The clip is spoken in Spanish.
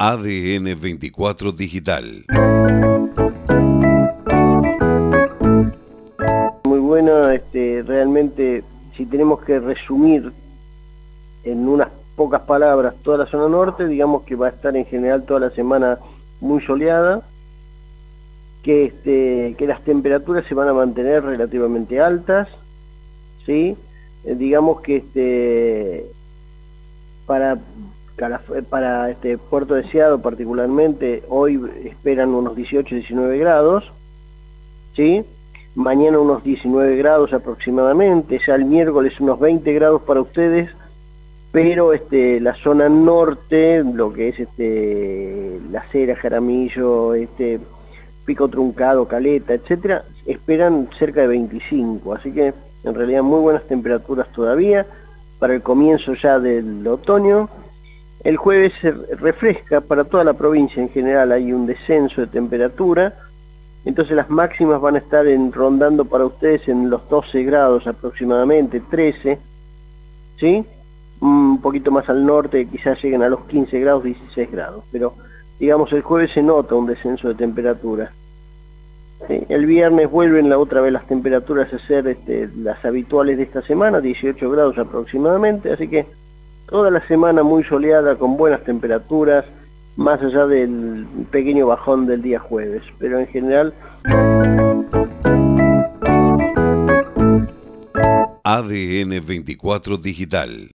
ADN 24 Digital. Muy buena, este, realmente si tenemos que resumir en unas pocas palabras toda la zona norte, digamos que va a estar en general toda la semana muy soleada, que, este, que las temperaturas se van a mantener relativamente altas, ¿sí? Eh, digamos que este, para, para este Puerto Deseado particularmente, hoy esperan unos 18-19 grados, ¿sí? mañana unos 19 grados aproximadamente, ya el miércoles unos 20 grados para ustedes, pero este, la zona norte, lo que es este, La Cera, Jaramillo, este, Pico Truncado, Caleta, etcétera, esperan cerca de 25, así que en realidad muy buenas temperaturas todavía para el comienzo ya del otoño. El jueves se refresca para toda la provincia en general, hay un descenso de temperatura, entonces las máximas van a estar rondando para ustedes en los 12 grados aproximadamente, 13, ¿sí? Un poquito más al norte, quizás lleguen a los 15 grados, 16 grados, pero digamos el jueves se nota un descenso de temperatura. El viernes vuelven la otra vez las temperaturas a ser este, las habituales de esta semana, 18 grados aproximadamente, así que toda la semana muy soleada con buenas temperaturas, más allá del pequeño bajón del día jueves, pero en general... ADN 24 Digital